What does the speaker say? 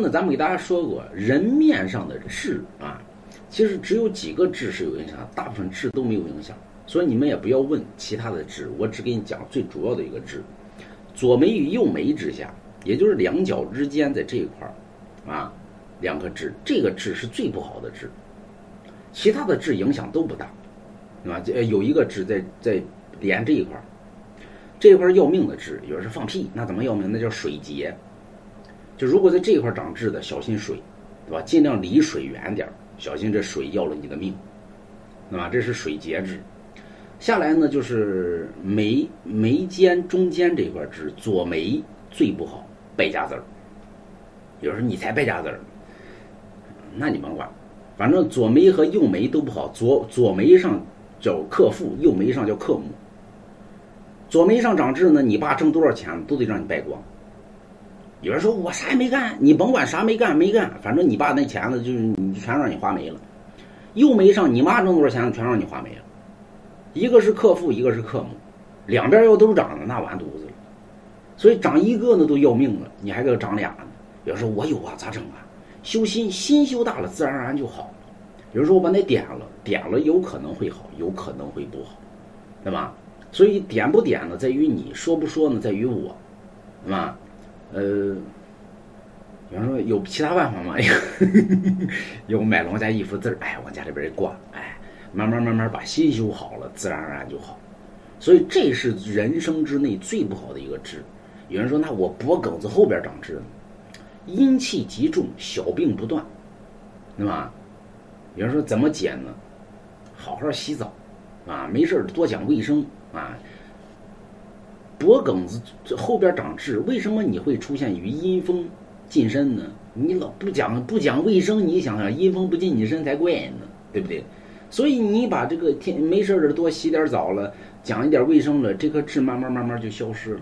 那咱们给大家说过，人面上的痣啊，其实只有几个痣是有影响，大部分痣都没有影响。所以你们也不要问其他的痣，我只给你讲最主要的一个痣：左眉与右眉之下，也就是两角之间在这一块儿啊，两个痣，这个痣是最不好的痣，其他的痣影响都不大，对吧？这有一个痣在在连这一块儿，这一块儿要命的痣，有人说放屁，那怎么要命？那叫水结。就如果在这一块长痣的，小心水，对吧？尽量离水远点儿，小心这水要了你的命，对吧？这是水结痣。下来呢，就是眉眉间中间这块痣，左眉最不好，败家子儿。有人说你才败家子儿，那你甭管，反正左眉和右眉都不好。左左眉上叫克父，右眉上叫克母。左眉上长痣呢，你爸挣多少钱都得让你败光。有人说我啥也没干，你甭管啥没干没干，反正你爸那钱呢，就是你全让你花没了。又没上你妈挣多少钱，全让你花没了。一个是克父，一个是克母，两边要都长了那完犊子了。所以长一个呢都要命了，你还给我长俩呢。有人说我有啊，咋整啊？修心，心修大了，自然而然就好了。有人说我把那点了，点了有可能会好，有可能会不好，对吧？所以点不点呢，在于你说不说呢，在于我，对吧？呃，比方说有其他办法吗？有买龙家一幅字儿，哎，往家里边一挂，哎，慢慢慢慢把心修好了，自然而然就好。所以这是人生之内最不好的一个痣。有人说，那我脖梗子后边长痣呢？阴气极重，小病不断，对吧？有人说怎么解呢？好好洗澡，啊，没事多讲卫生啊。脖梗子后边长痣，为什么你会出现于阴风近身呢？你老不讲不讲卫生，你想想阴风不进你身才怪呢，对不对？所以你把这个天没事的多洗点澡了，讲一点卫生了，这颗痣慢慢慢慢就消失了。